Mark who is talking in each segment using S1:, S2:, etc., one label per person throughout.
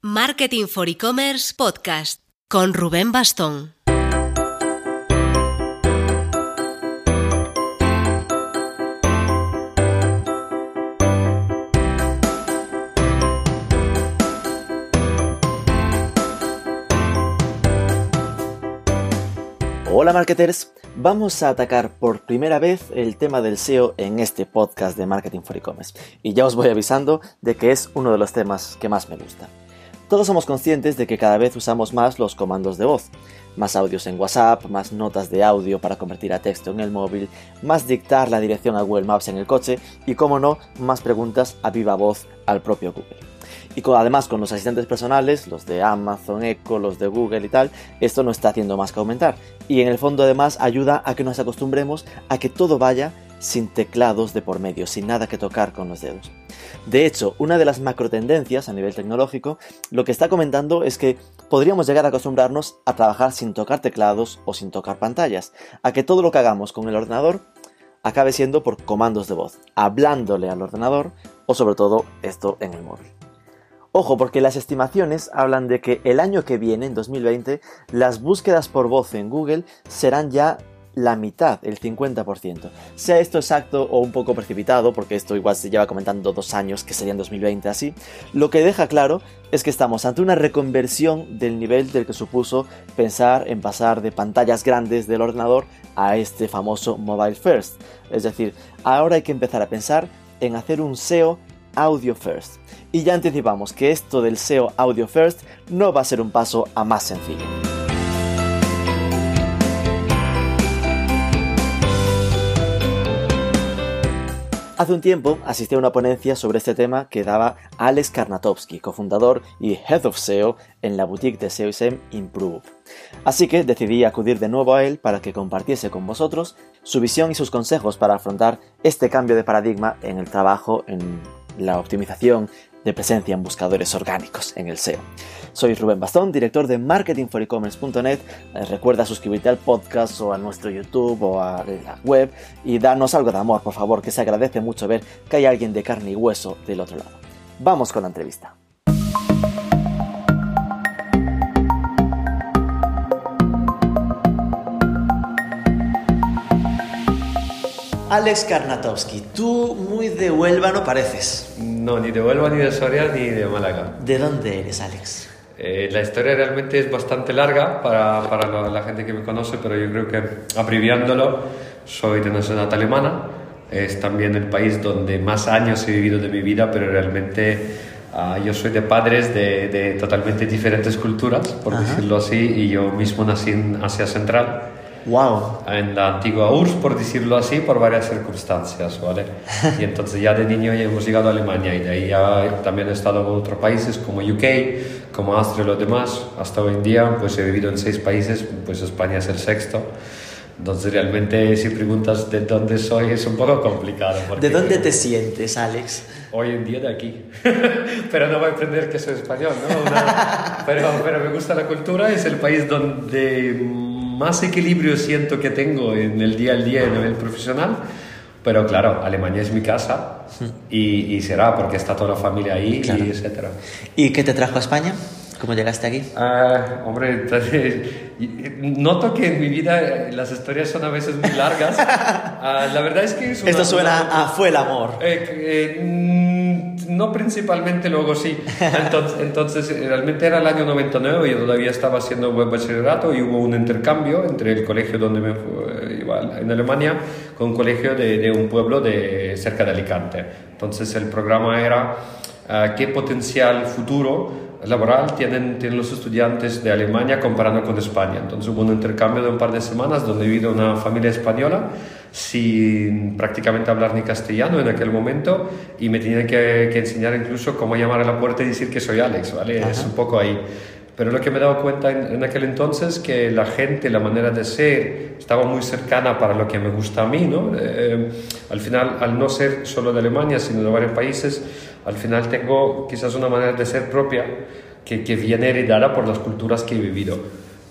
S1: Marketing for E-Commerce Podcast con Rubén Bastón.
S2: Hola marketers, vamos a atacar por primera vez el tema del SEO en este podcast de Marketing for E-Commerce y ya os voy avisando de que es uno de los temas que más me gusta. Todos somos conscientes de que cada vez usamos más los comandos de voz, más audios en WhatsApp, más notas de audio para convertir a texto en el móvil, más dictar la dirección a Google Maps en el coche y, como no, más preguntas a viva voz al propio Google. Y además con los asistentes personales, los de Amazon, Echo, los de Google y tal, esto no está haciendo más que aumentar. Y en el fondo además ayuda a que nos acostumbremos a que todo vaya sin teclados de por medio, sin nada que tocar con los dedos. De hecho, una de las macro tendencias a nivel tecnológico lo que está comentando es que podríamos llegar a acostumbrarnos a trabajar sin tocar teclados o sin tocar pantallas, a que todo lo que hagamos con el ordenador acabe siendo por comandos de voz, hablándole al ordenador o sobre todo esto en el móvil. Ojo, porque las estimaciones hablan de que el año que viene, en 2020, las búsquedas por voz en Google serán ya la mitad, el 50%. Sea esto exacto o un poco precipitado, porque esto igual se lleva comentando dos años, que sería en 2020 así, lo que deja claro es que estamos ante una reconversión del nivel del que supuso pensar en pasar de pantallas grandes del ordenador a este famoso mobile first. Es decir, ahora hay que empezar a pensar en hacer un SEO audio first. Y ya anticipamos que esto del SEO audio first no va a ser un paso a más sencillo. Hace un tiempo asistí a una ponencia sobre este tema que daba Alex Karnatowski, cofundador y Head of SEO en la boutique de SEO Improve. Así que decidí acudir de nuevo a él para que compartiese con vosotros su visión y sus consejos para afrontar este cambio de paradigma en el trabajo en la optimización de presencia en buscadores orgánicos en el SEO. Soy Rubén Bastón, director de marketingforecommerce.net. Eh, recuerda suscribirte al podcast o a nuestro YouTube o a la web y darnos algo de amor, por favor, que se agradece mucho ver que hay alguien de carne y hueso del otro lado. Vamos con la entrevista. Alex Karnatowski, tú muy de Huelva no pareces.
S3: No, ni de Huelva, ni de Soria, ni de Málaga.
S2: ¿De dónde eres, Alex?
S3: Eh, la historia realmente es bastante larga para, para la, gente que me conoce, pero yo creo que abreviándolo, soy de nacionalidad alemana. Es también el país donde más años he vivido de mi vida, pero realmente ah, yo soy de padres de, de, totalmente diferentes culturas, por decirlo así, y yo mismo nací en Asia Central.
S2: Wow.
S3: En la antigua URSS, por decirlo así, por varias circunstancias, ¿vale? Y entonces ya de niño ya hemos llegado a Alemania y de ahí ya también he estado en otros países como UK, como Austria y los demás. Hasta hoy en día, pues he vivido en seis países, pues España es el sexto. Entonces realmente si preguntas de dónde soy es un poco complicado.
S2: ¿De dónde te sientes, Alex?
S3: Hoy en día de aquí. pero no voy a aprender que soy español, ¿no? pero, pero me gusta la cultura, es el país donde más equilibrio siento que tengo en el día a día a nivel profesional. Pero claro, Alemania es mi casa y, y será porque está toda la familia ahí, y etcétera.
S2: ¿Y qué te trajo a España? ¿Cómo llegaste aquí?
S3: Ah, hombre, noto que en mi vida las historias son a veces muy largas. Ah, la verdad es que...
S2: Esto suena a fue el amor.
S3: Eh, eh, no principalmente, luego sí. Entonces, entonces, realmente era el año 99, yo todavía estaba haciendo buen bachillerato y hubo un intercambio entre el colegio donde me fue, iba en Alemania con un colegio de, de, un pueblo de, cerca de Alicante. Entonces el programa era uh, qué potencial futuro laboral tienen, tienen los estudiantes de Alemania comparando con España. Entonces hubo un intercambio de un par de semanas donde vivido una familia española sin prácticamente hablar ni castellano en aquel momento y me tenía que, que enseñar incluso cómo llamar a la puerta y decir que soy Alex, ¿vale? Es un poco ahí. Pero lo que me he dado cuenta en, aquel entonces que la gente, la manera de ser, estaba muy cercana para lo que me gusta a mí, ¿no? Eh, al final, al no ser solo de Alemania, sino de varios países, al final tengo quizás una manera de ser propia que, que viene heredada por las culturas que he vivido.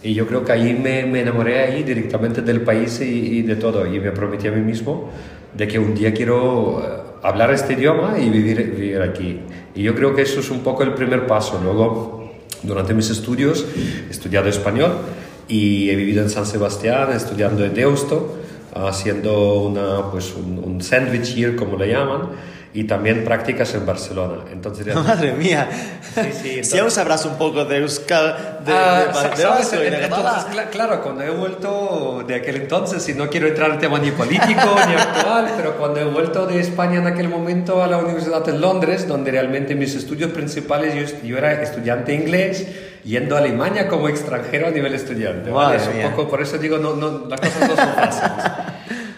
S3: Y yo creo que ahí me, me enamoré ahí directamente del país y, y, de todo. Y me prometí a mí mismo de que un día quiero eh, hablar este idioma y vivir, vivir aquí. Y yo creo que eso es un poco el primer paso. Luego Durante mis estudios he estudiado español y he vivido en San Sebastián estudiando en Deusto, haciendo una, pues, un, un sandwich year, como le llaman y también prácticas en Barcelona. Entonces,
S2: Madre mía. Sí, sí, entonces... Si aún sabrás un poco de Euskal, de, ah, de, de, de
S3: entonces, claro, cuando he vuelto de aquel entonces, y no quiero entrar en tema ni político ni actual, pero cuando he vuelto de España en aquel momento a la Universidad en Londres, donde realmente mis estudios principales, yo, yo era estudiante inglés, yendo a Alemania como extranjero a nivel estudiante. ¿vale? Es un poco, por eso digo, no, no, las cosas no son fáciles.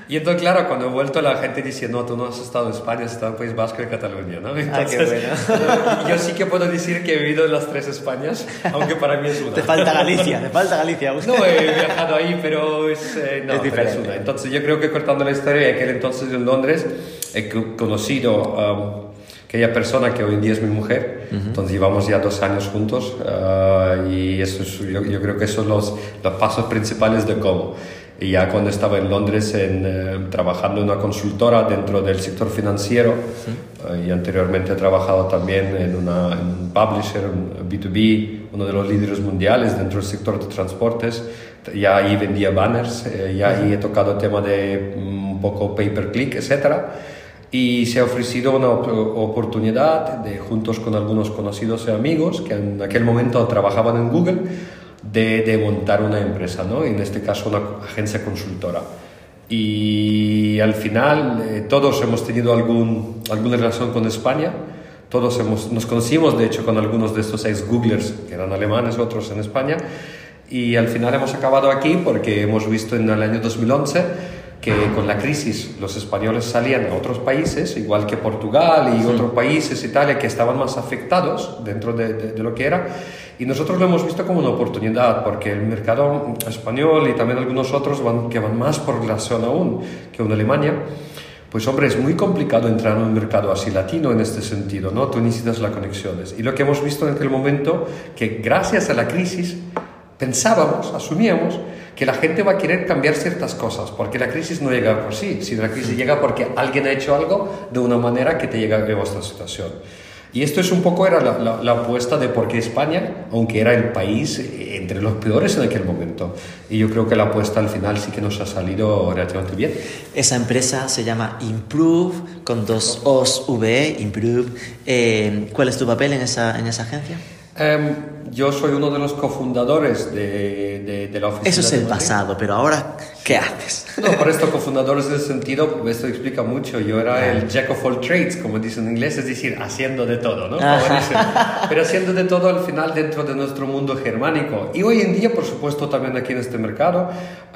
S3: Y entonces, claro, cuando he vuelto la gente dice, no, tú no has estado en España, has estado en País Vasco y Cataluña, ¿no?
S2: Entonces, qué
S3: bueno. yo sí que puedo decir que he vivido en las tres Españas, aunque para mí es una.
S2: Te falta Galicia, te falta Galicia.
S3: No, he viajado ahí, pero es, eh, no, es diferente. Es una. Entonces, yo creo que cortando la historia, de aquel entonces en Londres he conocido um, aquella persona que hoy en día es mi mujer, entonces llevamos ya dos años juntos uh, y eso es, yo, yo, creo que esos son los, los pasos principales de cómo. Y ya cuando estaba en Londres en, eh, trabajando en una consultora dentro del sector financiero, eh, y anteriormente he trabajado también en, una, en un publisher, un B2B, uno de los líderes mundiales dentro del sector de transportes, ya ahí vendía banners, eh, ya ahí he tocado el tema de mm, un poco pay per click, etc. Y se ha ofrecido una oportunidad de, juntos con algunos conocidos y amigos que en aquel momento trabajaban en Google, de, montar una empresa, ¿no? en este caso una agencia consultora. Y al final eh, todos hemos tenido algún, alguna relación con España, todos hemos, nos conocimos de hecho con algunos de estos ex Googlers que eran alemanes, otros en España, y al final hemos acabado aquí porque hemos visto en el año 2011 que con la crisis los españoles salían a otros países, igual que Portugal y otros países, Italia, que estaban más afectados dentro de, de, de, lo que era. Y nosotros lo hemos visto como una oportunidad, porque el mercado español y también algunos otros van, que van más por relación aún que en Alemania, pues hombre, es muy complicado entrar en un mercado así latino en este sentido, ¿no? Tú necesitas las conexiones. Y lo que hemos visto en aquel momento, que gracias a la crisis pensábamos, asumíamos, que la gente va a querer cambiar ciertas cosas, porque la crisis no llega por sí, sino la crisis llega porque alguien ha hecho algo de una manera que te llega a vuestra situación. Y esto es un poco era la, apuesta de por qué España, aunque era el país entre los peores en aquel momento. Y yo creo que la apuesta al final sí que nos ha salido relativamente bien.
S2: Esa empresa se llama Improve, con dos O's, V, Improve. Eh, ¿Cuál es tu papel en esa, en esa agencia?
S3: Um, yo soy uno de los cofundadores de, de, de la oficina.
S2: Eso es el pasado, pero ahora, ¿qué haces?
S3: No, por esto cofundadores en ese sentido, esto explica mucho. Yo era el jack of all trades, como dicen en inglés, es decir, haciendo de todo, ¿no? pero haciendo de todo al final dentro de nuestro mundo germánico. Y hoy en día, por supuesto, también aquí en este mercado,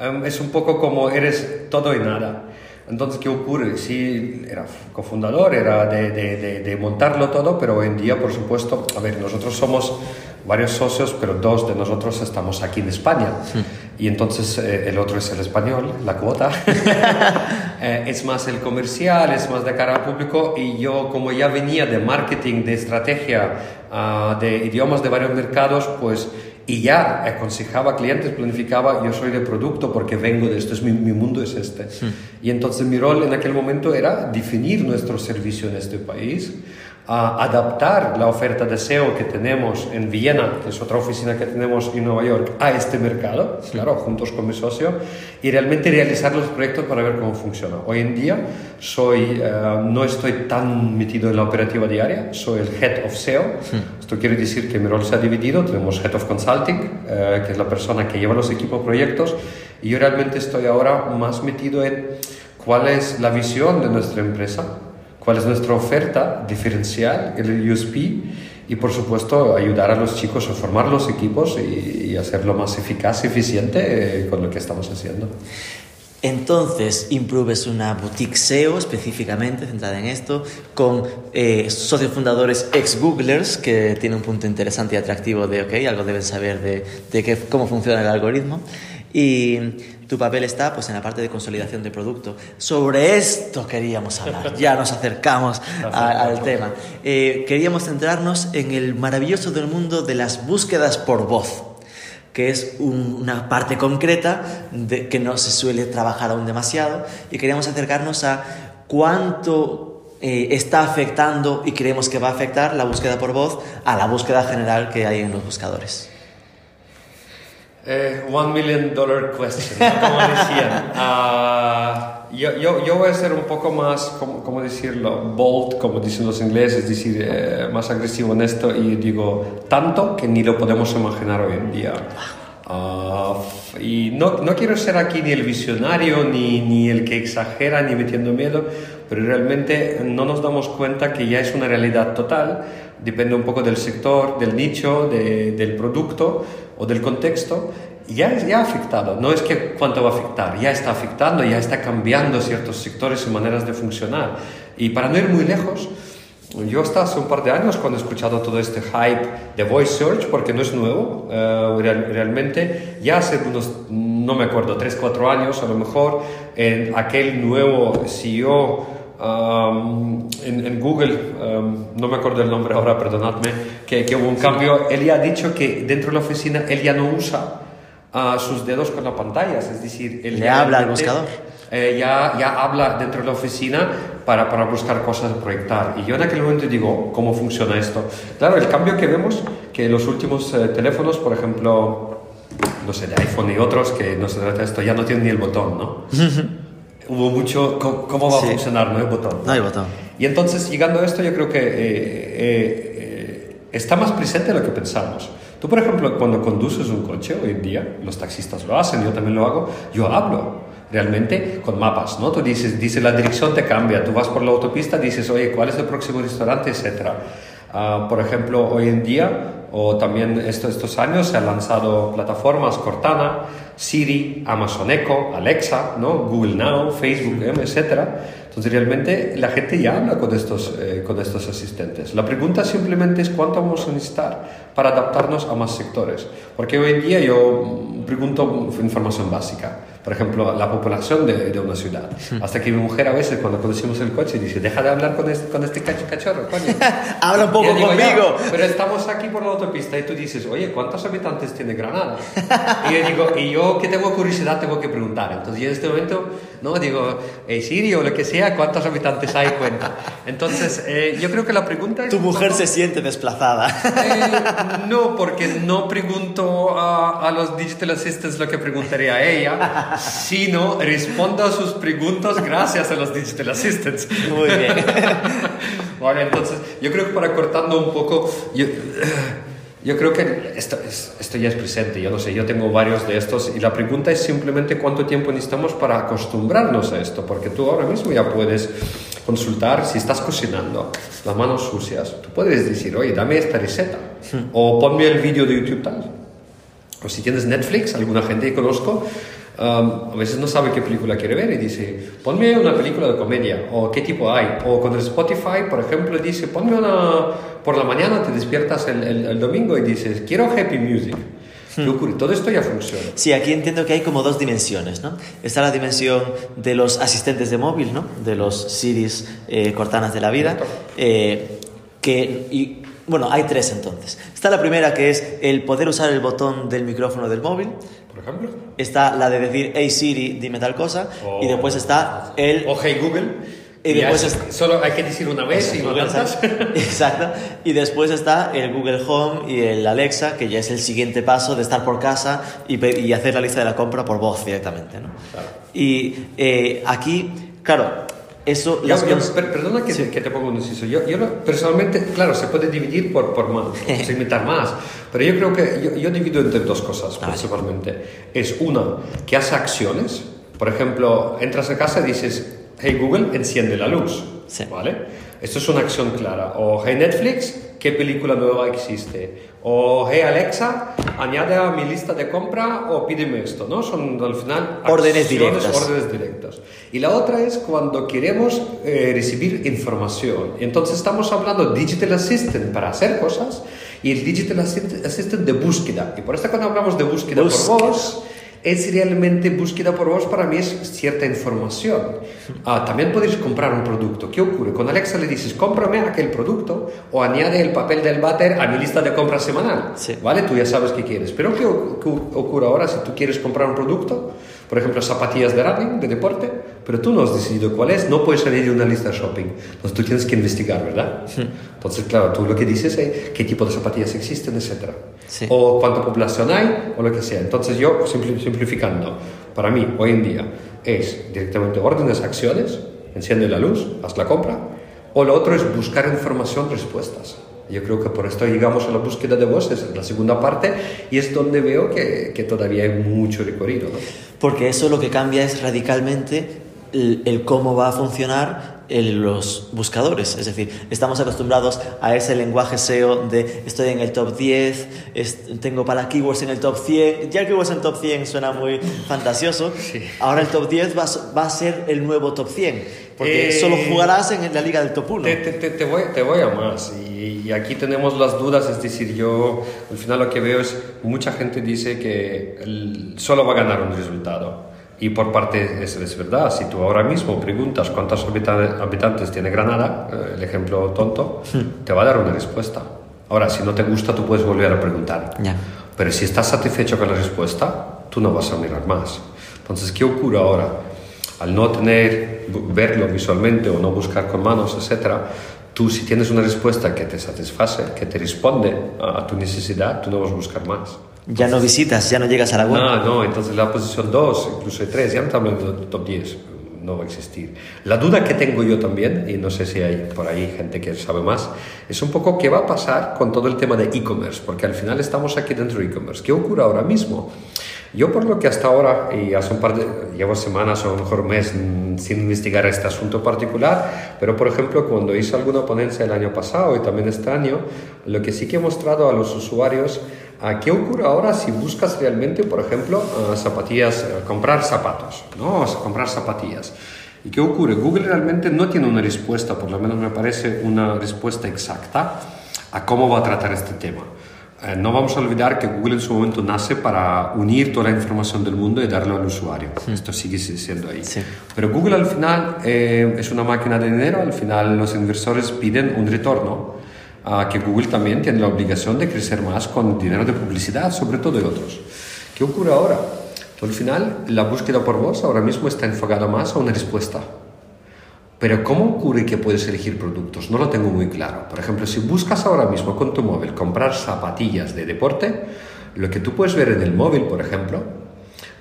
S3: um, es un poco como eres todo y nada. Entonces, ¿qué ocurre? Sí, era cofundador, era de, de, de, de, montarlo todo, pero hoy en día, por supuesto, a ver, nosotros somos varios socios, pero dos de nosotros estamos aquí en España. Sí. Y entonces eh, el otro es el español, la cuota. eh, es más el comercial, es más de cara al público. Y yo, como ya venía de marketing, de estrategia, uh, de idiomas de varios mercados, pues y ya aconsejaba clientes, planificaba, yo soy de producto porque vengo de esto, es mi, mi mundo es este. Sí. Y entonces mi rol en aquel momento era definir nuestro servicio en este país, a adaptar la oferta de SEO que tenemos en Viena, que es otra oficina que tenemos en Nueva York, a este mercado, claro, juntos con mi socio, y realmente realizar los proyectos para ver cómo funciona. Hoy en día soy, uh, no estoy tan metido en la operativa diaria, soy el Head of SEO. Sí. Esto quiere decir que mi rol se ha dividido, tenemos Head of Consulting, uh, que es la persona que lleva los equipos proyectos, y yo realmente estoy ahora más metido en cuál es la visión de nuestra empresa, cuál es nuestra oferta diferencial, el USP, y por supuesto ayudar a los chicos a formar los equipos y, y hacerlo más eficaz y eficiente eh, con lo que estamos haciendo.
S2: Entonces, Improve es una boutique SEO específicamente centrada en esto, con eh, socios fundadores ex-Googlers, que tiene un punto interesante y atractivo de, ok, algo deben saber de, de qué, cómo funciona el algoritmo. Y tu papel está pues, en la parte de consolidación de producto. Sobre esto queríamos hablar, ya nos acercamos a, al tema. Eh, queríamos centrarnos en el maravilloso del mundo de las búsquedas por voz que es un, una parte concreta de, que no se suele trabajar aún demasiado y queríamos acercarnos a cuánto eh, está afectando y creemos que va a afectar la búsqueda por voz a la búsqueda general que hay en los buscadores?
S3: Eh, one million dollar question, como decían. Ah, yo, yo, yo, voy a ser un poco más, como, como, decirlo, bold, como dicen los ingleses, es decir, eh, más agresivo en esto y digo, tanto que ni lo podemos imaginar hoy en día. Uh, y no, no, quiero ser aquí ni el visionario, ni, ni, el que exagera, ni metiendo miedo, pero realmente no nos damos cuenta que ya es una realidad total, depende un poco del sector, del nicho, de, del producto o del contexto, ya, ya ha afectado. No es que cuánto va a afectar, ya está afectando, ya está cambiando ciertos sectores y maneras de funcionar. Y para no ir muy lejos, yo hasta hace un par de años cuando he escuchado todo este hype de Voice Search, porque no es nuevo, eh, realmente ya hace unos, no me acuerdo, 3, 4 años a lo mejor, en aquel nuevo CEO um, en, en, Google, um, no me acuerdo el nombre ahora, perdonadme, que, que, hubo un cambio, él ya ha dicho que dentro de la oficina él ya no usa uh, sus dedos con la pantalla, es decir, él
S2: le habla al buscador.
S3: Eh, ya, ya habla dentro de la oficina para, para buscar cosas proyectar. Y yo en aquel momento digo, ¿cómo funciona esto? Claro, el cambio que vemos, que los últimos eh, teléfonos, por ejemplo, no sé, de iPhone y otros, que no se trata de esto, ya no tienen ni el botón, ¿no? Hubo mucho, ¿cómo, va a funcionar? No hay botón.
S2: No hay botón.
S3: Y entonces, llegando a esto, yo creo que eh, eh, está más presente de lo que pensamos. Tú, por ejemplo, cuando conduces un coche hoy en día, los taxistas lo hacen, yo también lo hago, yo hablo realmente con mapas, ¿no? Tú dices, dice la dirección te cambia, tú vas por la autopista, dices, oye, ¿cuál es el próximo restaurante, etcétera? Uh, por ejemplo, hoy en día, o también estos, estos años, se han lanzado plataformas Cortana, Siri, Amazon Echo, Alexa, ¿no? Google Now, Facebook, etcétera. Entonces, realmente la gente ya habla con estos, eh, con estos asistentes. La pregunta simplemente es cuánto vamos a necesitar para adaptarnos a más sectores. Porque hoy en día yo pregunto información básica por ejemplo, la población de, de una ciudad. Hasta que mi mujer a veces, cuando conducimos el coche, dice, deja de hablar con este, con este cachorro, coño.
S2: Habla un poco conmigo.
S3: pero estamos aquí por la autopista y tú dices, oye, ¿cuántos habitantes tiene Granada? y yo digo, y yo que tengo curiosidad tengo que preguntar. Entonces yo en este momento, no, digo, hey, Siri o lo que sea, ¿cuántos habitantes hay? Cuenta. Entonces, eh, yo creo que la pregunta es...
S2: Tu mujer se siente desplazada.
S3: Eh, no, porque no pregunto a, a los digital assistants lo que preguntaría a ella sino responda a sus preguntas gracias a los Digital Assistants.
S2: Muy bien.
S3: bueno, entonces, yo creo que para cortando un poco, yo, yo creo que esto, esto ya es presente, yo no sé, yo tengo varios de estos y la pregunta es simplemente cuánto tiempo necesitamos para acostumbrarnos a esto, porque tú ahora mismo ya puedes consultar si estás cocinando, las manos sucias, tú puedes decir, oye, dame esta receta, hmm. o ponme el vídeo de YouTube tal. O si tienes Netflix, alguna gente que conozco, Um, a veces no sabe qué película quiere ver y dice, ponme una película de comedia o qué tipo hay. O con el Spotify, por ejemplo, dice, ponme una... Por la mañana te despiertas el, el, domingo y dices, quiero happy music. ¿Qué ocurre? Todo esto ya funciona.
S2: Sí, aquí entiendo que hay como dos dimensiones, ¿no? Está la dimensión de los asistentes de móvil, ¿no? De los Siris eh, Cortanas de la vida, eh, que... Y, bueno, hay tres entonces. Está la primera que es el poder usar el botón del micrófono del móvil,
S3: por ejemplo.
S2: Está la de decir, hey Siri, dime tal cosa. Y después está el...
S3: O hey Google.
S2: Y, después
S3: solo hay que decir una vez y no
S2: Exacto. Y después está el Google Home y el Alexa, que ya es el siguiente paso de estar por casa y, y hacer la lista de la compra por voz directamente. ¿no? Y eh, aquí, claro, eso,
S3: perdona que, te ponga un inciso. Yo, yo personalmente, claro, se puede dividir por, por más, invitar más, pero yo creo que yo, yo divido entre dos cosas ah, principalmente. Es una, que hace acciones. Por ejemplo, entras a casa y dices, hey Google, enciende la luz. ¿Vale? Esto es una acción clara. O hey Netflix, ¿qué película nueva existe? O hey Alexa, añade a mi lista de compra o pídeme esto, ¿no? Son al final
S2: órdenes directas.
S3: órdenes directas. Y la otra es cuando queremos eh, recibir información. Entonces estamos hablando Digital Assistant para hacer cosas y el Digital Assistant de búsqueda. Y por eso cuando hablamos de búsqueda, búsqueda. por voz, es realmente búsqueda por voz para mí es cierta información. Ah, también podéis comprar un producto. ¿Qué ocurre? Con Alexa le dices, cómprame aquel producto o añade el papel del váter a mi lista de compras semanal. ¿Vale? Tú ya sabes qué quieres. Pero ¿qué, ocurre ahora si tú quieres comprar un producto? Por ejemplo, zapatillas de running, de deporte. Pero tú no has decidido cuál es, no puedes salir de una lista de shopping. Entonces tú tienes que investigar, ¿verdad? Entonces, claro, tú lo que dices es qué tipo de zapatillas existen, etc.
S2: Sí.
S3: O cuánta población hay, o lo que sea. Entonces yo, simpli- simplificando, para mí hoy en día es directamente órdenes, acciones, enciende la luz, haz la compra, o lo otro es buscar información, respuestas. Yo creo que por esto llegamos a la búsqueda de voces, la segunda parte, y es donde veo que, que todavía hay mucho recorrido. ¿no?
S2: Porque eso lo que cambia es radicalmente el, el cómo va a funcionar los buscadores. Es decir, estamos acostumbrados a ese lenguaje SEO de estoy en el top 10, es- tengo para keywords en el top 100. Ya keywords en top 100 suena muy fantasioso. Ahora el top 10 va, va a ser el nuevo top 100. Porque
S3: Eh,
S2: solo jugarás en la liga del top 1.
S3: Te, te- te- te voy, te voy a más. Y, y aquí tenemos las dudas. Es decir, yo al final lo que veo es mucha gente dice que el- solo va a ganar un resultado. Y por parte es, es verdad. Si tú ahora mismo preguntas cuántos habita- habitantes tiene Granada, eh, el ejemplo tonto, te va a dar una respuesta. Ahora, si no te gusta, tú puedes volver a preguntar.
S2: Ya.
S3: Pero si estás satisfecho con la respuesta, tú no vas a mirar más. Entonces, ¿qué ocurre ahora? Al no tener, verlo visualmente o no buscar con manos, etcétera, tú si tienes una respuesta que te satisface, que te responde a, a tu necesidad, tú no vas a buscar más.
S2: Ya no visitas, ya no llegas a la web.
S3: No, no, entonces la posición 2, incluso 3, ya no te hablo de top 10, no va a existir. La duda que tengo yo también, y no sé si hay por ahí gente que sabe más, es un poco qué va a pasar con todo el tema de e-commerce, porque al final estamos aquí dentro de e-commerce. ¿Qué ocurre ahora mismo? Yo por lo que hasta ahora, y hace un par de, llevo semanas o a lo mejor mes mm, sin investigar este asunto particular, pero por ejemplo cuando hice alguna ponencia el año pasado y también este año, lo que sí que he mostrado a los usuarios, ¿a ¿qué ocurre ahora si buscas realmente, por ejemplo, zapatillas, eh, comprar zapatos, ¿no? O sea, comprar zapatillas. ¿Y qué ocurre? Google realmente no tiene una respuesta, por lo menos me parece una respuesta exacta a cómo va a tratar este tema. Eh, no vamos a olvidar que Google en su momento nace para unir toda la información del mundo y darlo al usuario. Esto sigue siendo ahí.
S2: Sí.
S3: Pero Google al final eh, es una máquina de dinero, al final los inversores piden un retorno, a que Google también tiene la obligación de crecer más con dinero de publicidad, sobre todo de otros. ¿Qué ocurre ahora? Al final, la búsqueda por voz ahora mismo está enfocada más a una respuesta. Pero ¿cómo ocurre que puedes elegir productos? No lo tengo muy claro. Por ejemplo, si buscas ahora mismo con tu móvil comprar zapatillas de deporte, lo que tú puedes ver en el móvil, por ejemplo,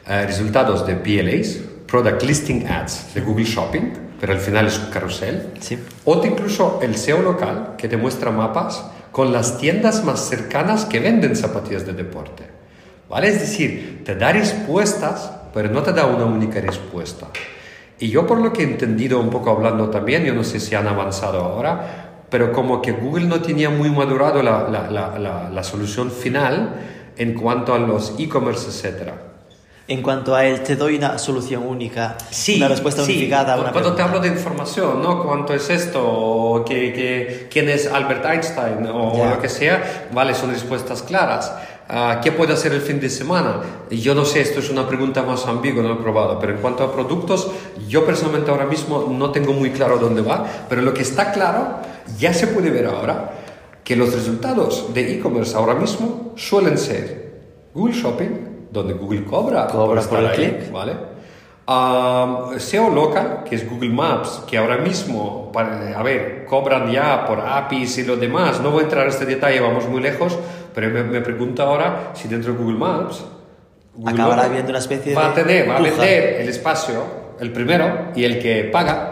S3: eh, resultados de PLAs, Product Listing Ads de Google Shopping, pero al final es un carrusel.
S2: Sí.
S3: O te incluso el SEO local que te muestra mapas con las tiendas más cercanas que venden zapatillas de deporte. ¿Vale? Es decir, te da respuestas, pero no te da una única respuesta. Y yo por lo que he entendido un poco hablando también, yo no sé si han avanzado ahora, pero como que Google no tenía muy madurado la, la, la, la, la solución final en cuanto a los e-commerce, etcétera.
S2: En cuanto a él, te doy una solución única, una respuesta
S3: sí.
S2: unificada a una
S3: Cuando te
S2: pregunta.
S3: hablo de información, ¿no? ¿Cuánto es esto? O que, que- ¿Quién es Albert Einstein? O lo que sea. Vale, son respuestas claras. Ah, ¿Qué puede hacer el fin de semana? Yo no sé, esto es una pregunta más ambigua, no lo he probado. Pero en cuanto a productos, yo personalmente ahora mismo no tengo muy claro dónde va. Pero lo que está claro, ya se puede ver ahora, que los resultados de e-commerce ahora mismo suelen ser Google Shopping, donde Google cobra,
S2: Cobra por
S3: estar
S2: el
S3: ahí,
S2: clic.
S3: ¿vale? Um, SEO local, que es Google Maps, que ahora mismo, para- a ver, cobran ya por APIs y lo demás. No voy a entrar a este detalle, vamos muy lejos, pero me, me pregunto ahora si dentro de Google Maps Google
S2: Acabará habiendo una especie
S3: va
S2: de
S3: a tener, va a vender el espacio, el primero, y el que paga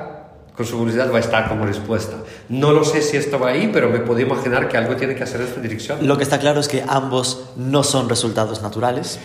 S3: con su publicidad va a estar como respuesta. No lo sé si esto va ahí, pero me puedo imaginar que algo tiene que hacer en esta dirección.
S2: Lo que está claro es que ambos no son resultados naturales.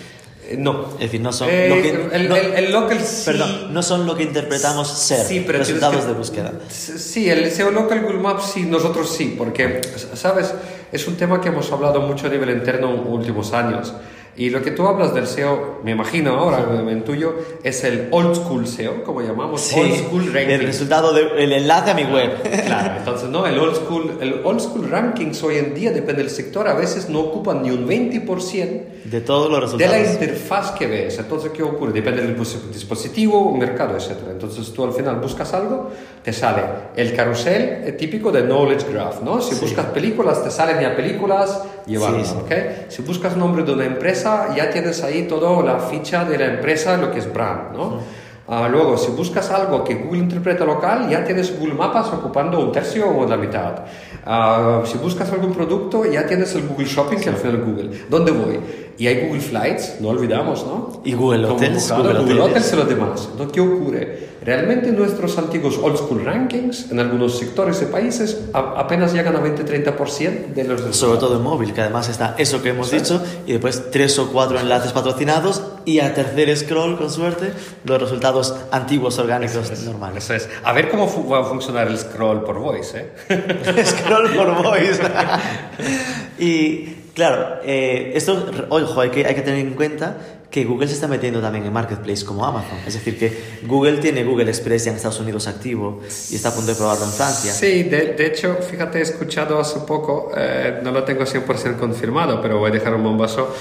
S3: Eh, no.
S2: Es decir, no son
S3: Eh,
S2: lo que,
S3: el,
S2: no-
S3: el- el local sí.
S2: perdón, no son lo que interpretamos ser
S3: Sí, pero
S2: resultados
S3: que-
S2: de búsqueda.
S3: Sí, el SEO Local Google Maps sí, nosotros sí, porque, ¿sabes? Es un tema que hemos hablado mucho a nivel interno en últimos años. Y lo que tú hablas del SEO, me imagino ahora, me intuyo, es el old school SEO, como llamamos,
S2: Sí,
S3: old school ranking.
S2: el resultado del enlace a mi web.
S3: Claro, entonces no, el old school, el old school rankings hoy en día, depende del sector, a veces no ocupan ni un 20%
S2: De todos los
S3: de la
S2: resultados.
S3: interfaz que ves. Entonces, ¿qué ocurre? Depende del pos- dispositivo, mercado, etc. Entonces, tú al final buscas algo, te sale el carrusel típico de Knowledge Graph, ¿no? Si
S2: Sí.
S3: buscas películas, te salen ya películas, llevarlas,
S2: Sí, sí.
S3: ¿ok? Si buscas nombre de una empresa, ya tienes ahí toda la ficha de la empresa, lo que es brand, ¿no? Ah, luego, si buscas algo que Google interpreta local, ya tienes Google Maps ocupando un tercio o la mitad. Ah, si buscas algún producto, ya tienes el Google Shopping, que al final Google. ¿Dónde voy? Y hay Google Flights, no olvidamos, ¿no?
S2: Y Google Hotels, Google
S3: Google
S2: Hoteles.
S3: Hotels y los demás. Entonces, ¿qué ocurre? Realmente nuestros antiguos old school rankings en algunos sectores y países apenas llegan a 20-30% de los.
S2: Sobre todo en móvil, que además está eso que hemos dicho y después tres o cuatro enlaces patrocinados y a tercer scroll, con suerte, los resultados antiguos orgánicos normales.
S3: Eso es. A ver cómo va a funcionar el scroll por voice, ¿eh?
S2: scroll por voice. y claro, eh, esto, ojo, hay que, hay que tener en cuenta que Google se está metiendo también en Marketplace como Amazon. Es decir, que Google tiene Google Express ya en Estados Unidos activo y está a punto de probarlo en Francia.
S3: Sí, de, de hecho, fíjate, he escuchado hace poco, eh, no lo tengo 100% confirmado, pero voy a dejar un bombazo,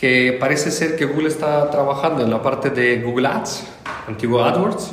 S3: que parece ser que Google está trabajando en la parte de Google Ads, antiguo AdWords.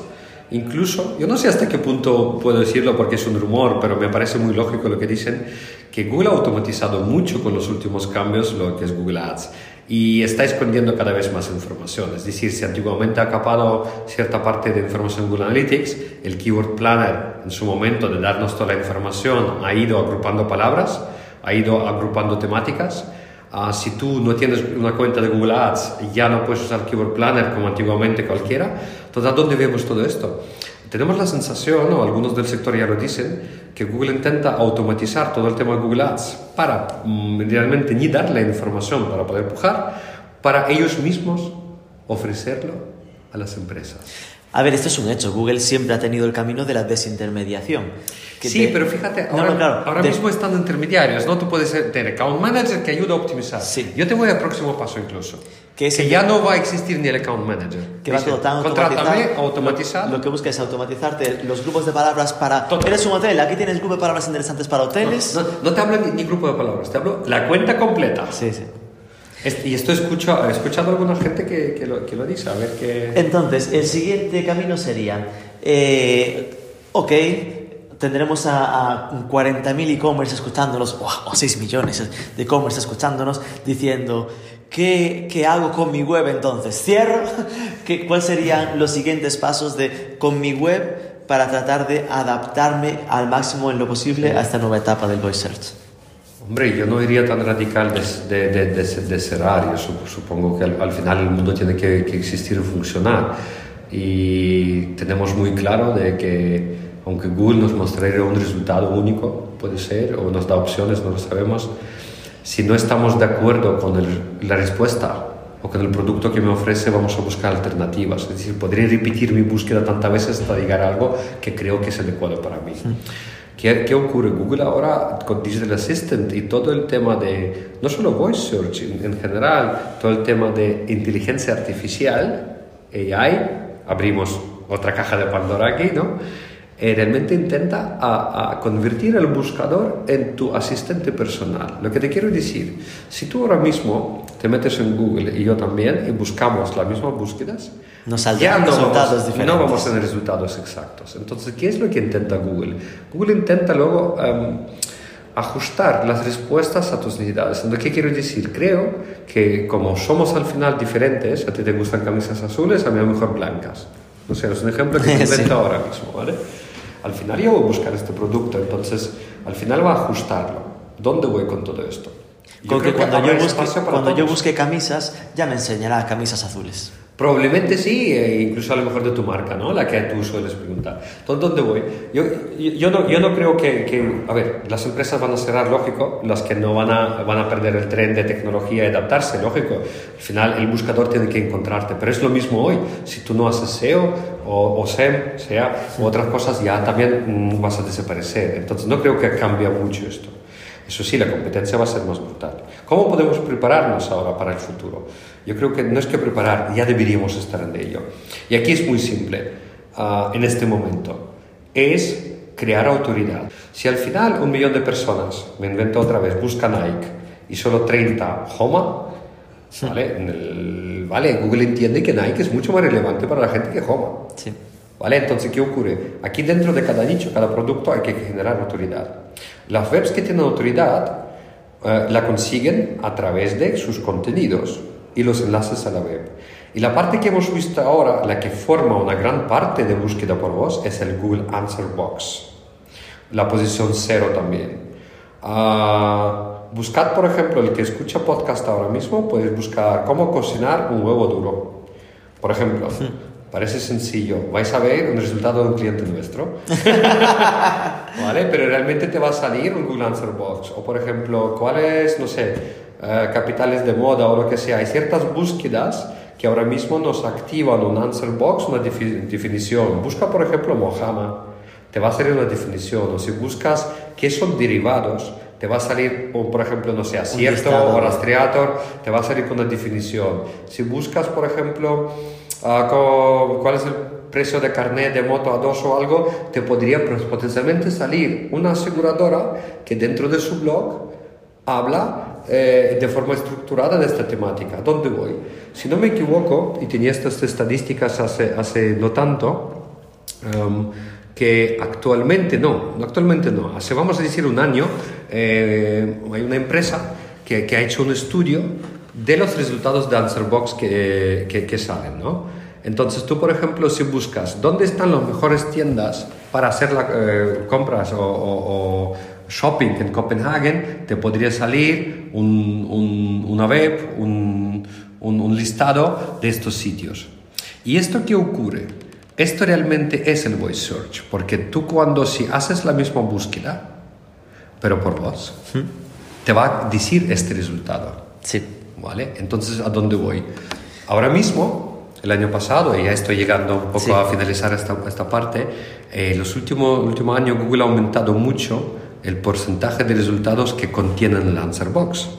S3: Incluso, yo no sé hasta qué punto puedo decirlo porque es un rumor, pero me parece muy lógico lo que dicen, que Google ha automatizado mucho con los últimos cambios lo que es Google Ads y está escondiendo cada vez más información. Es decir, si antiguamente ha capado cierta parte de información en Google Analytics, el Keyword Planner en su momento de darnos toda la información ha ido agrupando palabras, ha ido agrupando temáticas. Ah, si tú no tienes una cuenta de Google Ads, ya no puedes usar Keyword Planner como antiguamente cualquiera. Entonces, ¿a dónde vemos todo esto? Tenemos la sensación, o algunos del sector ya lo dicen, que Google intenta automatizar todo el tema de Google Ads para mm, realmente ni dar la información para poder pujar, para ellos mismos ofrecerlo a las empresas.
S2: A ver, esto es un hecho. Google siempre ha tenido el camino de la desintermediación. que
S3: sí,
S2: te-
S3: pero fíjate, ahora,
S2: no, claro,
S3: ahora
S2: te-
S3: mismo están intermediarios, ¿no? Tú puedes tener account manager que ayuda a optimizar.
S2: Sí.
S3: Yo te voy al próximo paso incluso.
S2: Que el-
S3: ya no va a existir ni el account manager.
S2: que va
S3: Dice,
S2: todo tan automatizado.
S3: automatizado.
S2: Lo, lo que busca es automatizarte los grupos de palabras para...
S3: Total.
S2: Eres un hotel, aquí tienes grupo de palabras interesantes para hoteles.
S3: No, no te hablo ni, ni grupo de palabras, te hablo la cuenta completa.
S2: Sí, sí.
S3: Y esto escucho, he escuchado a alguna gente que, que, lo, que lo dice, a ver qué...
S2: Entonces, el siguiente camino sería, eh, ok, tendremos a, a 40.000 e-commerce escuchándonos, o, o 6 millones de e-commerce escuchándonos, diciendo, ¿qué, ¿qué hago con mi web entonces? ¿Cierro? ¿Qué, ¿Cuáles serían los siguientes pasos de con mi web para tratar de adaptarme al máximo en lo posible a esta nueva etapa del voice search?
S3: Hombre, yo no iría tan radical de, de, de, de, cerrar. Yo sup- supongo que al, al final el mundo tiene que, que existir y funcionar. Y tenemos muy claro de que aunque Google nos mostraría un resultado único, puede ser, o nos da opciones, no lo sabemos, si no estamos de acuerdo con el- la respuesta o con el producto que me ofrece, vamos a buscar alternativas. Es decir, podría repetir mi búsqueda tantas veces hasta llegar a algo que creo que es adecuado para mí. ¿Qué, ¿Qué ocurre? Google ahora con Digital Assistant y todo el tema de, no solo voice search en, en general, todo el tema de inteligencia artificial, AI, abrimos otra caja de Pandora aquí, ¿no? Eh, realmente intenta a, a convertir el buscador en tu asistente personal. Lo que te quiero decir, si tú ahora mismo te metes en Google y yo también y buscamos las mismas búsquedas,
S2: Nos saldrán
S3: no
S2: resultados
S3: vamos,
S2: diferentes.
S3: No vamos a tener resultados exactos. Entonces, ¿qué es lo que intenta Google? Google intenta luego em, ajustar las respuestas a tus necesidades. Entonces, ¿qué quiero decir? Creo que como somos al final diferentes, a ti te gustan camisas azules, a mí a lo mejor blancas. No sé, es un ejemplo que
S2: Sí.
S3: invento ahora mismo, ¿vale? Al final yo voy a buscar este producto, entonces al final va a ajustarlo. ¿Dónde voy con todo esto? Yo
S2: Con que
S3: creo
S2: cuando, yo busque, cuando yo busque camisas, ya me enseñará camisas azules.
S3: Probablemente sí, e incluso a lo mejor de tu marca, ¿no? La que tú sueles preguntar. Entonces, ¿dónde voy? Yo, no, yo no creo que, que, a ver, las empresas van a cerrar, lógico, las que no van a, van a perder el tren de tecnología y adaptarse, lógico. Al final, el buscador tiene que encontrarte, pero es lo mismo hoy. Si tú no haces SEO o, o SEM, sea, u otras cosas, ya también mm, vas a desaparecer. Entonces, no creo que cambie mucho esto. Eso sí, la competencia va a ser más brutal. ¿Cómo podemos prepararnos ahora para el futuro? Yo creo que no es que preparar, ya deberíamos estar en ello. Y aquí es muy simple, ah, en este momento, es crear autoridad. Si al final un millón de personas, me invento otra vez, buscan Nike y solo 30 Homa, ¿vale? En el- ¿vale? Google entiende que Nike es mucho más relevante para la gente que Homa.
S2: Sí.
S3: ¿Vale? Entonces, ¿qué ocurre? Aquí dentro de cada nicho, cada producto, hay que generar autoridad. Las webs que tienen autoridad eh, la consiguen a través de sus contenidos. Y los enlaces a la web. Y la parte que hemos visto ahora, la que forma una gran parte de búsqueda por voz, es el Google Answer Box. La posición cero también. Ah, buscad, por ejemplo, el que escucha podcast ahora mismo, podéis buscar cómo cocinar un huevo duro. Por ejemplo, parece sencillo. Vais a ver un resultado de un cliente nuestro. ¿Vale? Pero realmente te va a salir un Google Answer Box. O, por ejemplo, cuáles, no sé, eh, capitales de moda o lo que sea. Hay ciertas búsquedas que ahora mismo nos activan un answer box, una definición. Busca, por ejemplo, Mojama, te va a salir una definición. O si buscas qué son derivados, te va a salir, por ejemplo, no sé, acierto o rastreator, te va a salir con una definición. Si buscas, por ejemplo, uh, cuál es el precio de carnet de moto a dos o algo, te podría potencialmente salir una aseguradora que dentro de su blog habla eh, de forma estructurada de esta temática. ¿Dónde voy? Si no me equivoco, y tenía estas estadísticas hace, hace no tanto, um, que actualmente no, actualmente no, hace vamos a decir un año, eh, hay una empresa que, que, ha hecho un estudio de los resultados de Answerbox que, que, que salen, ¿no? Entonces tú, por ejemplo, si buscas dónde están las mejores tiendas para hacer la, eh, compras o, o, o, shopping en Copenhague, te podría salir un, un, una web, un, un listado de estos sitios. ¿Y esto qué ocurre? Esto realmente es el voice search, porque tú cuando si haces la misma búsqueda, pero por voz, te va a decir este resultado.
S2: Sí.
S3: ¿Vale? Entonces, ¿a dónde voy? Ahora mismo, el año pasado, y ya estoy llegando un poco
S2: Sí.
S3: a finalizar esta, esta parte, eh, los últimos últimos años Google ha aumentado mucho el porcentaje de resultados que contienen el Answer Box.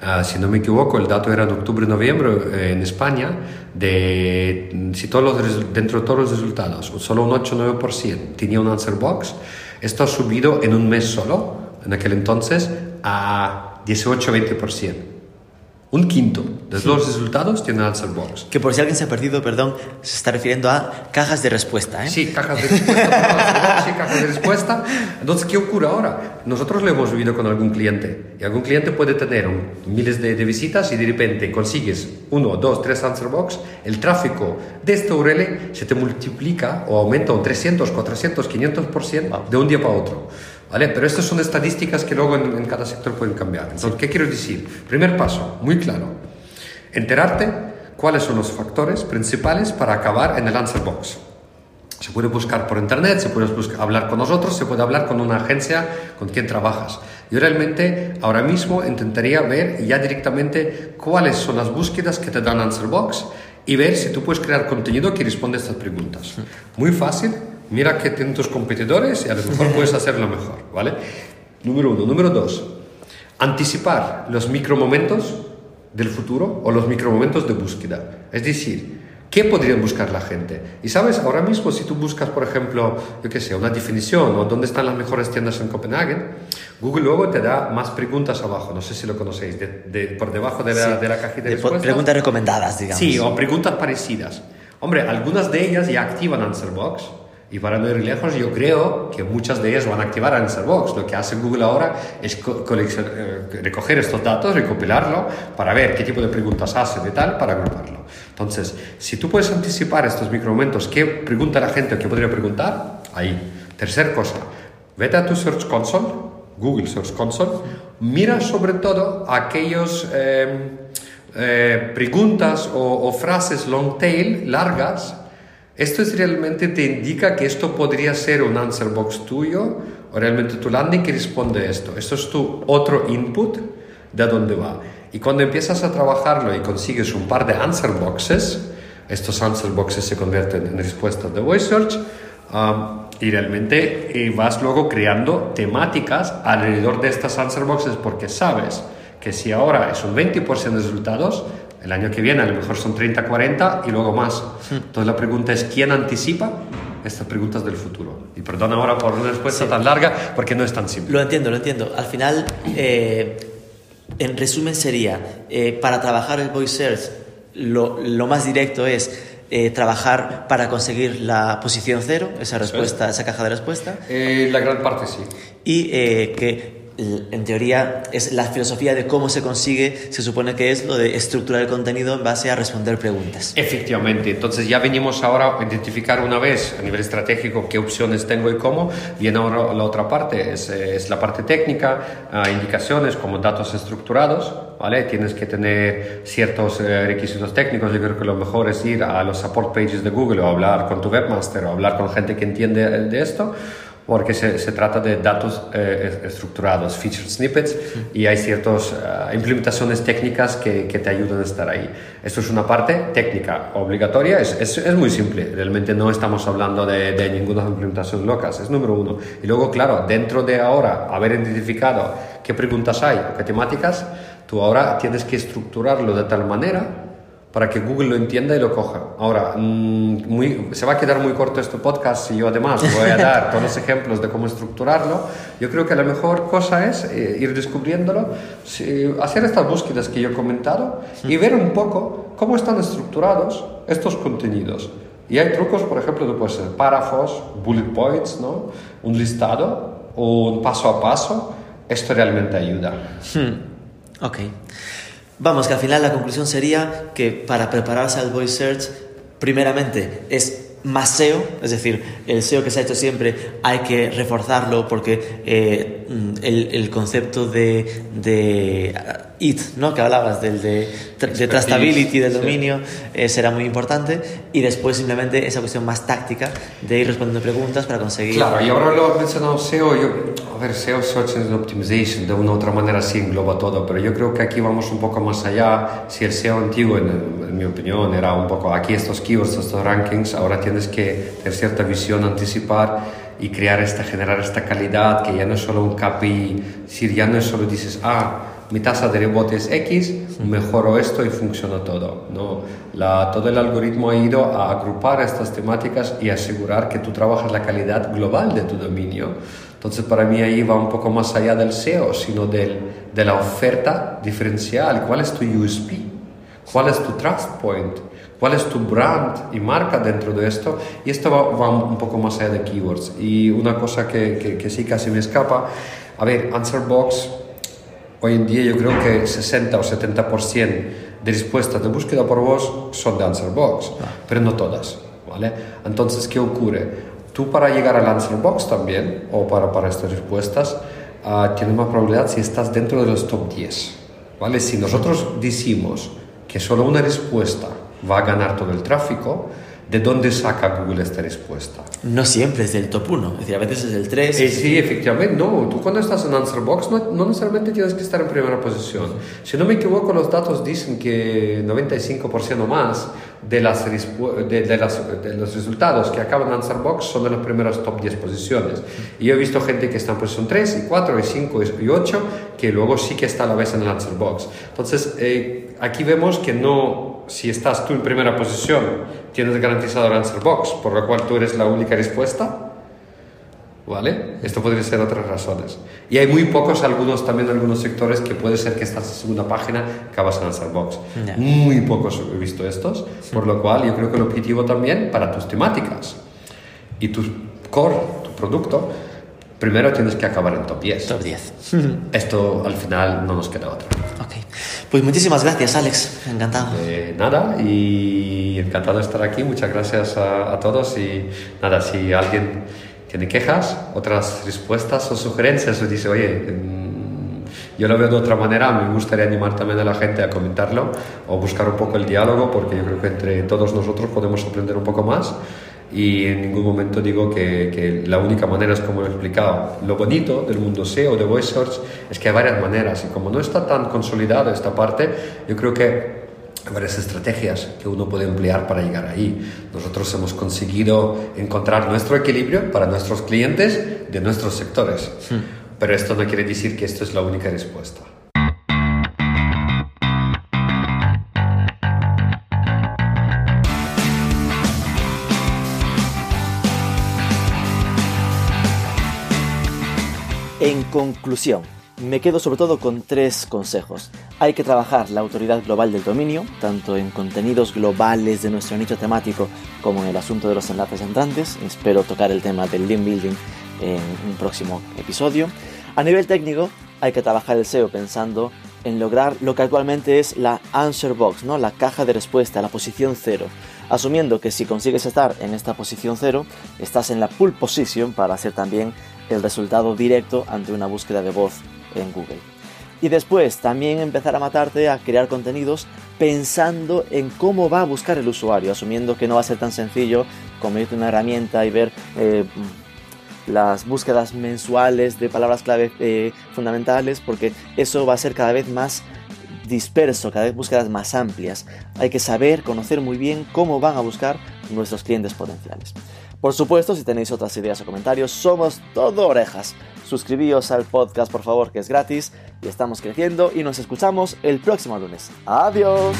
S3: Ah, si no me equivoco, el dato era en octubre-noviembre eh, en España, de si todos los, dentro de todos los resultados, solo un 8-9% tenía un answer box, esto ha subido en un mes solo, en aquel entonces, a 18-20%. Un quinto de los resultados tiene answer box.
S2: Que por si alguien se ha perdido, perdón, se está refiriendo a cajas de respuesta, ¿eh?
S3: Sí, cajas de respuesta. sí, cajas de respuesta. Entonces, ¿qué ocurre ahora? Nosotros lo hemos vivido con algún cliente. Y algún cliente puede tener miles de, de visitas y de repente consigues uno, dos, tres answer box. El tráfico de esta URL se te multiplica o aumenta un 300, 400, 500% de un día para otro. ¿Vale? Pero estas son estadísticas que luego en, en cada sector pueden cambiar. Entonces, ¿qué quiero decir? Primer paso, muy claro. Enterarte cuáles son los factores principales para acabar en el answer box. Se puede buscar por internet, se puede buscar- hablar con nosotros, se puede hablar con una agencia con quien trabajas. Yo realmente ahora mismo intentaría ver ya directamente cuáles son las búsquedas que te dan Answer Box y ver si tú puedes crear contenido que responde a estas preguntas. Muy fácil, mira qué tienen tus competidores y a lo mejor puedes hacerlo mejor, ¿vale? Número uno. Número dos, anticipar los micromomentos del futuro o los micromomentos de búsqueda. Es decir, ¿qué podrían buscar la gente? Y sabes, ahora mismo si tú buscas, por ejemplo, yo qué sé, una definición o dónde están las mejores tiendas en Copenhague, Google luego te da más preguntas abajo, no sé si lo conocéis, de- de- por debajo de la,
S2: Sí.
S3: de la cajita de, respuestas.
S2: preguntas recomendadas, digamos.
S3: Sí, o preguntas parecidas. Hombre, algunas de ellas ya activan Answerbox. Y para no ir lejos, yo creo que muchas de ellas van a activar Answerbox. Lo que hace Google ahora es co- eh, recoger estos datos, recopilarlo, para ver qué tipo de preguntas hace y tal, para agruparlo. Entonces, si tú puedes anticipar estos micromomentos, qué pregunta la gente o qué podría preguntar, ahí. Tercer cosa, vete a tu Search Console, Google Search Console, mira sobre todo aquellos... eh, eh, preguntas o, o frases long tail largas, esto es realmente te indica que esto podría ser un answer box tuyo o realmente tu landing que responde esto. Esto es tu otro input de dónde va. Y cuando empiezas a trabajarlo y consigues un par de answer boxes, estos answer boxes se convierten en respuestas de voice search um, y realmente vas luego creando temáticas alrededor de estas answer boxes porque sabes que si ahora es un 20% de resultados, el año que viene a lo mejor son 30, 40 y luego más. Entonces la pregunta es, ¿quién anticipa estas preguntas del futuro? Y perdona ahora por una respuesta tan larga porque no es tan simple.
S2: Lo entiendo, lo entiendo. Al final, eh, en resumen sería, eh, para trabajar el voice search, lo, lo más directo es eh, trabajar para conseguir la posición cero, esa respuesta, esa caja de respuesta,
S3: Eh, la gran parte sí.
S2: y eh, que en teoría es la filosofía de cómo se consigue, se supone que es lo de estructurar el contenido en base a responder preguntas.
S3: Efectivamente, entonces ya venimos ahora a identificar una vez a nivel estratégico qué opciones tengo y cómo, viene ahora la otra parte, es, es la parte técnica, uh, indicaciones como datos estructurados, ¿vale? Tienes que tener ciertos eh, requisitos técnicos, yo creo que lo mejor es ir a los support pages de Google o hablar con tu webmaster o hablar con gente que entiende de esto porque se, se, trata de datos eh, estructurados, featured snippets, y hay ciertas uh, implementaciones técnicas que, que, te ayudan a estar ahí. Esto es una parte técnica obligatoria, es, es, es muy simple, realmente no estamos hablando de, de, ninguna implementación locas, es número uno. Y luego, claro, dentro de ahora haber identificado qué preguntas hay o qué temáticas, tú ahora tienes que estructurarlo de tal manera para que Google lo entienda y lo coja. Ahora, muy, se va a quedar muy corto este podcast si yo además voy a dar todos los ejemplos de cómo estructurarlo. Yo creo que la mejor cosa es eh, ir descubriéndolo, si, hacer estas búsquedas que yo he comentado y ver un poco cómo están estructurados estos contenidos. Y hay trucos, por ejemplo, de puede ser párrafos, bullet points, ¿no? un listado o un paso a paso. Esto realmente ayuda.
S2: Hmm. Ok. Vamos, que al final la conclusión sería que para prepararse al voice search, primeramente es más SEO, es decir, el SEO que se ha hecho siempre hay que reforzarlo porque eh, el, concepto de IT, ¿no? que hablabas, del de, de trustability del dominio, sí. eh, será muy importante y después simplemente esa cuestión más táctica de ir respondiendo preguntas para conseguir...
S3: Claro, y ahora lo has mencionado SEO, yo, a ver, SEO, Search Engine Optimization, de una u otra manera sí engloba todo, pero yo creo que aquí vamos un poco más allá, si el SEO antiguo, en, en mi opinión, era un poco aquí estos keywords, estos rankings, ahora tienes que tener cierta visión, anticipar y crear esta, generar esta calidad que ya no es solo un KPI, decir, ya no es solo dices, ah, mi tasa de rebote es X, mejoro esto y funciona todo. ¿no? La, todo el algoritmo ha ido a agrupar estas temáticas y asegurar que tú trabajas la calidad global de tu dominio. Entonces, para mí ahí va un poco más allá del SEO, sino del, de la oferta diferencial. ¿Cuál es tu USP? ¿Cuál es tu trust point? ¿Cuál es tu brand y marca dentro de esto? Y esto va, va un poco más allá de keywords. Y una cosa que, que, que sí casi me escapa, a ver, Answerbox Hoy en día yo creo que 60 o 70% de respuestas de búsqueda por voz son de Answerbox, ah. pero no todas, ¿vale? Entonces, ¿qué ocurre? Tú para llegar al Answerbox también, o para, para estas respuestas, uh, tienes más probabilidad si estás dentro de los top 10, ¿vale? Si nosotros decimos que solo una respuesta va a ganar todo el tráfico, ¿De dónde saca Google esta respuesta?
S2: No siempre es del top 1, es decir, a veces es del 3.
S3: Eh, sí, efectivamente, no. Tú cuando estás en Answerbox no, no, necesariamente tienes que estar en primera posición. Si no me equivoco, los datos dicen que 95% o más de, las, de, de, las, de, los resultados que acaban en Answerbox son de las primeras top 10 posiciones. Y yo he visto gente que está en posición 3, y 4, y 5, y 8, que luego sí que está a la vez en el Answerbox. Entonces, eh, aquí vemos que no si estás tú en primera posición, tienes garantizado el answer box, por lo cual tú eres la única respuesta. ¿Vale? Esto podría ser otras razones. Y hay muy pocos, algunos también algunos sectores que puede ser que estás en segunda página, acabas en answer box. Yeah. Muy pocos he visto estos, por lo cual yo creo que el objetivo también para tus temáticas y tu core, tu producto, primero tienes que acabar en top 10.
S2: Top 10.
S3: Esto al final no nos queda otra.
S2: Ok. Pues muchísimas gracias, Alex. Encantado.
S3: Eh, nada, y encantado de estar aquí. Muchas gracias a, a, todos. Y nada, si alguien tiene quejas, otras respuestas o sugerencias, o dice, oye, mm, yo lo veo de otra manera, me gustaría animar también a la gente a comentarlo o buscar un poco el diálogo, porque yo creo que entre todos nosotros podemos aprender un poco más y en ningún momento digo que, que, la única manera es como lo he explicado. Lo bonito del mundo SEO, de Voice Search, es que hay varias maneras y como no está tan consolidada esta parte, yo creo que hay varias estrategias que uno puede emplear para llegar ahí. Nosotros hemos conseguido encontrar nuestro equilibrio para nuestros clientes de nuestros sectores, hmm. pero esto no quiere decir que esto es la única respuesta.
S2: En conclusión, me quedo sobre todo con tres consejos. Hay que trabajar la autoridad global del dominio, tanto en contenidos globales de nuestro nicho temático como en el asunto de los enlaces entrantes. Espero tocar el tema del link building en un próximo episodio. A nivel técnico, hay que trabajar el SEO pensando en lograr lo que actualmente es la answer box, ¿no? la caja de respuesta, la posición cero, asumiendo que si consigues estar en esta posición cero, estás en la pull position para hacer también el resultado directo ante una búsqueda de voz en Google. Y después también empezar a matarte a crear contenidos pensando en cómo va a buscar el usuario, asumiendo que no va a ser tan sencillo como irte una herramienta y ver eh, las búsquedas mensuales de palabras clave eh, fundamentales, porque eso va a ser cada vez más disperso, cada vez búsquedas más amplias. Hay que saber, conocer muy bien cómo van a buscar nuestros clientes potenciales. Por supuesto, si tenéis otras ideas o comentarios, somos todo orejas. Suscribíos al podcast, por favor, que es gratis y estamos creciendo y nos escuchamos el próximo lunes. Adiós.